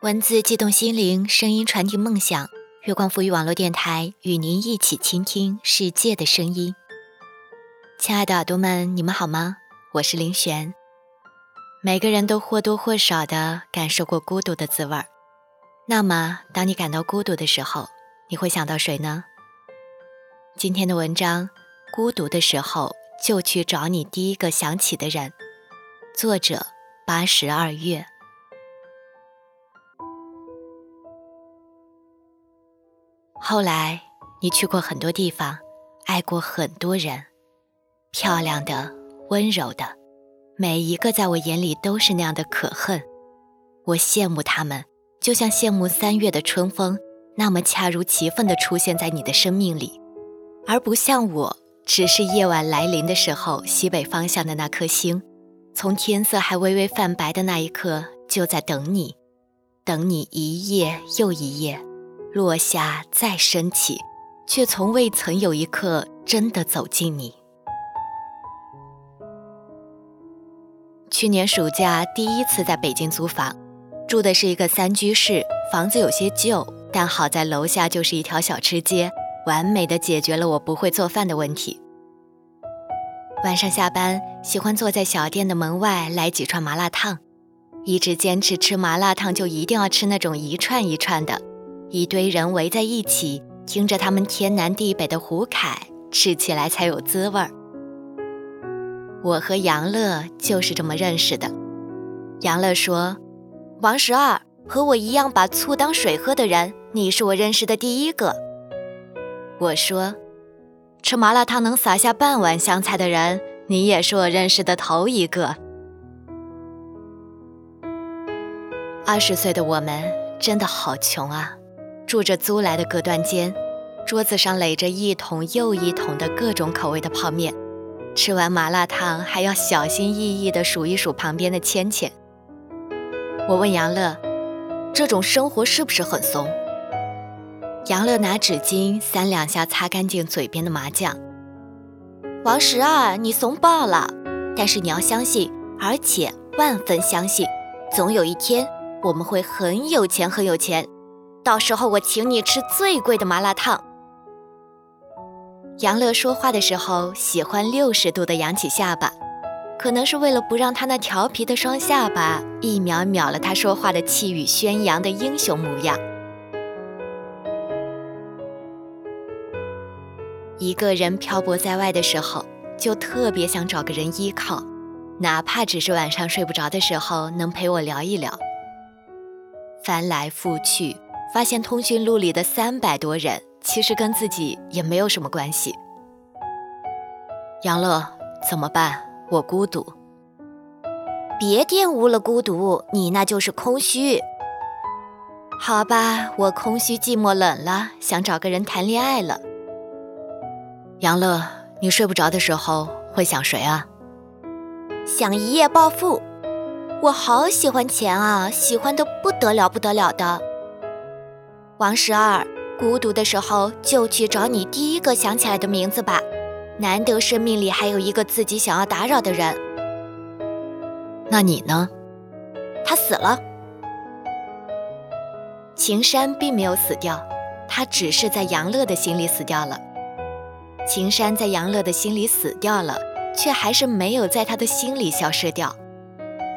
文字悸动心灵，声音传递梦想。月光赋予网络电台与您一起倾听世界的声音。亲爱的耳朵们，你们好吗？我是林璇。每个人都或多或少的感受过孤独的滋味儿。那么，当你感到孤独的时候，你会想到谁呢？今天的文章，孤独的时候就去找你第一个想起的人。作者：八十二月。后来，你去过很多地方，爱过很多人，漂亮的、温柔的，每一个在我眼里都是那样的可恨。我羡慕他们，就像羡慕三月的春风，那么恰如其分的出现在你的生命里，而不像我，只是夜晚来临的时候，西北方向的那颗星，从天色还微微泛白的那一刻，就在等你，等你一夜又一夜。落下再升起，却从未曾有一刻真的走进你。去年暑假第一次在北京租房，住的是一个三居室，房子有些旧，但好在楼下就是一条小吃街，完美的解决了我不会做饭的问题。晚上下班，喜欢坐在小店的门外来几串麻辣烫，一直坚持吃麻辣烫就一定要吃那种一串一串的。一堆人围在一起，听着他们天南地北的胡侃，吃起来才有滋味儿。我和杨乐就是这么认识的。杨乐说：“王十二和我一样把醋当水喝的人，你是我认识的第一个。”我说：“吃麻辣烫能撒下半碗香菜的人，你也是我认识的头一个。”二十岁的我们真的好穷啊！住着租来的隔断间，桌子上垒着一桶又一桶的各种口味的泡面。吃完麻辣烫还要小心翼翼地数一数旁边的钱钱。我问杨乐：“这种生活是不是很怂？”杨乐拿纸巾三两下擦干净嘴边的麻酱。王十二，你怂爆了！但是你要相信，而且万分相信，总有一天我们会很有钱，很有钱。到时候我请你吃最贵的麻辣烫。杨乐说话的时候喜欢六十度的扬起下巴，可能是为了不让他那调皮的双下巴一秒秒了他说话的气宇轩扬的英雄模样。一个人漂泊在外的时候，就特别想找个人依靠，哪怕只是晚上睡不着的时候能陪我聊一聊。翻来覆去。发现通讯录里的三百多人，其实跟自己也没有什么关系。杨乐，怎么办？我孤独。别玷污了孤独，你那就是空虚。好吧，我空虚、寂寞、冷了，想找个人谈恋爱了。杨乐，你睡不着的时候会想谁啊？想一夜暴富。我好喜欢钱啊，喜欢的不得了，不得了的。王十二，孤独的时候就去找你第一个想起来的名字吧，难得生命里还有一个自己想要打扰的人。那你呢？他死了。秦山并没有死掉，他只是在杨乐的心里死掉了。秦山在杨乐的心里死掉了，却还是没有在他的心里消失掉。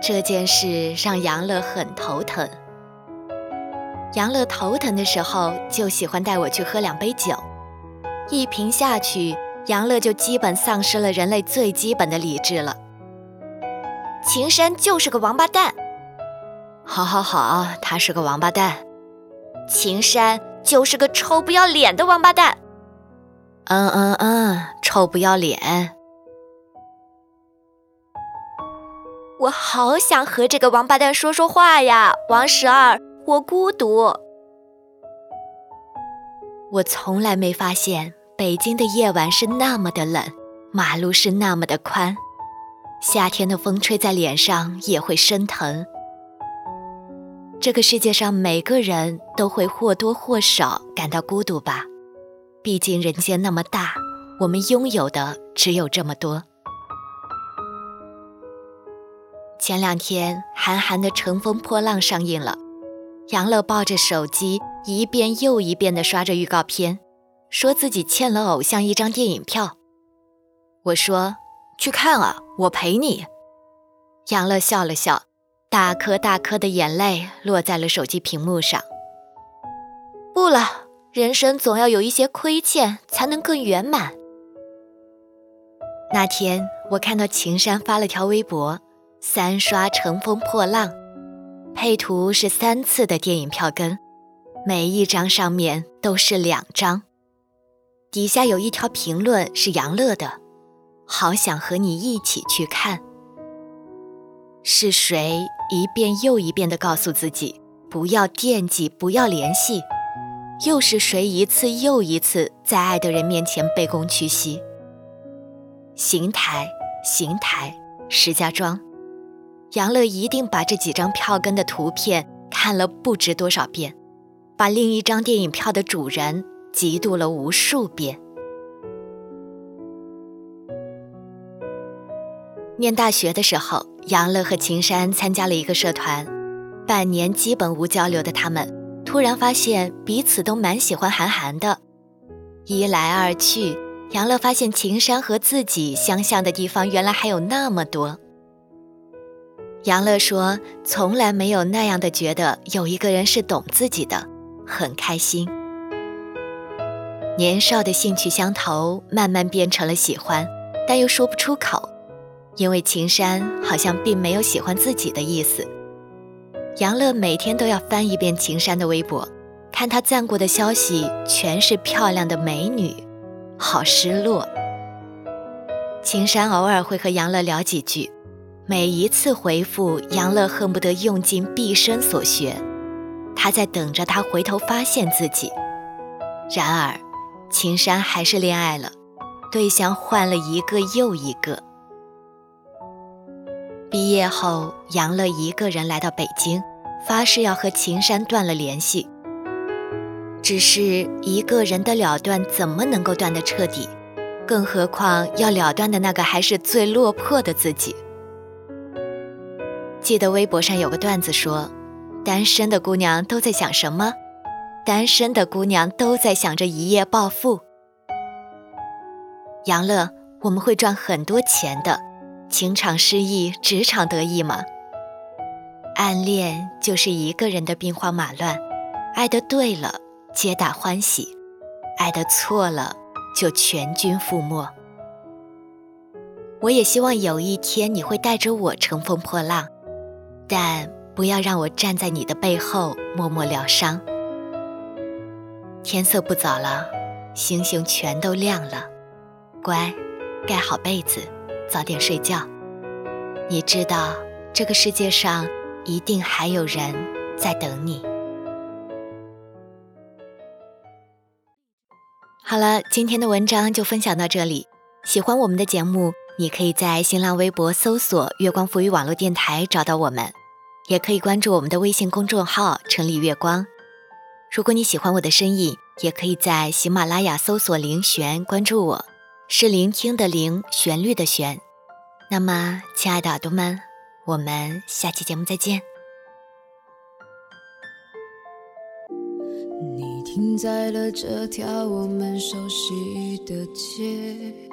这件事让杨乐很头疼。杨乐头疼的时候，就喜欢带我去喝两杯酒，一瓶下去，杨乐就基本丧失了人类最基本的理智了。秦山就是个王八蛋。好好好，他是个王八蛋。秦山就是个臭不要脸的王八蛋。嗯嗯嗯，臭不要脸。我好想和这个王八蛋说说话呀，王十二。我孤独。我从来没发现北京的夜晚是那么的冷，马路是那么的宽，夏天的风吹在脸上也会生疼。这个世界上每个人都会或多或少感到孤独吧？毕竟人间那么大，我们拥有的只有这么多。前两天，韩寒的《乘风破浪》上映了。杨乐抱着手机，一遍又一遍地刷着预告片，说自己欠了偶像一张电影票。我说：“去看啊，我陪你。”杨乐笑了笑，大颗大颗的眼泪落在了手机屏幕上。不了，人生总要有一些亏欠，才能更圆满。那天，我看到秦山发了条微博：“三刷乘风破浪。”配图是三次的电影票根，每一张上面都是两张。底下有一条评论是杨乐的：“好想和你一起去看。”是谁一遍又一遍地告诉自己不要惦记，不要联系？又是谁一次又一次在爱的人面前卑躬屈膝？邢台，邢台，石家庄。杨乐一定把这几张票根的图片看了不知多少遍，把另一张电影票的主人嫉妒了无数遍。念大学的时候，杨乐和秦山参加了一个社团，半年基本无交流的他们，突然发现彼此都蛮喜欢韩寒的。一来二去，杨乐发现秦山和自己相像的地方原来还有那么多。杨乐说：“从来没有那样的觉得有一个人是懂自己的，很开心。年少的兴趣相投，慢慢变成了喜欢，但又说不出口，因为秦山好像并没有喜欢自己的意思。杨乐每天都要翻一遍秦山的微博，看他赞过的消息全是漂亮的美女，好失落。秦山偶尔会和杨乐聊几句。”每一次回复，杨乐恨不得用尽毕生所学，他在等着他回头发现自己。然而，秦山还是恋爱了，对象换了一个又一个。毕业后，杨乐一个人来到北京，发誓要和秦山断了联系。只是一个人的了断，怎么能够断得彻底？更何况要了断的那个还是最落魄的自己。记得微博上有个段子说，单身的姑娘都在想什么？单身的姑娘都在想着一夜暴富。杨乐，我们会赚很多钱的。情场失意，职场得意吗？暗恋就是一个人的兵荒马乱，爱的对了，皆大欢喜；爱的错了，就全军覆没。我也希望有一天你会带着我乘风破浪。但不要让我站在你的背后默默疗伤。天色不早了，星星全都亮了，乖，盖好被子，早点睡觉。你知道，这个世界上一定还有人在等你。好了，今天的文章就分享到这里。喜欢我们的节目。你可以在新浪微博搜索“月光浮语网络电台”找到我们，也可以关注我们的微信公众号“城里月光”。如果你喜欢我的声音，也可以在喜马拉雅搜索“灵璇”关注我，是聆听的聆，旋律的旋。那么，亲爱的耳朵们，我们下期节目再见。你停在了这条我们熟悉的街。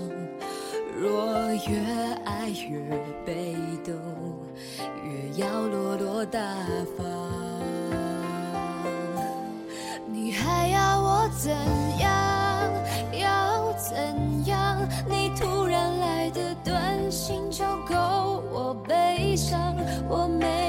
越爱越被动，越要落落大方。你还要我怎样？要怎样？你突然来的短信就够我悲伤，我没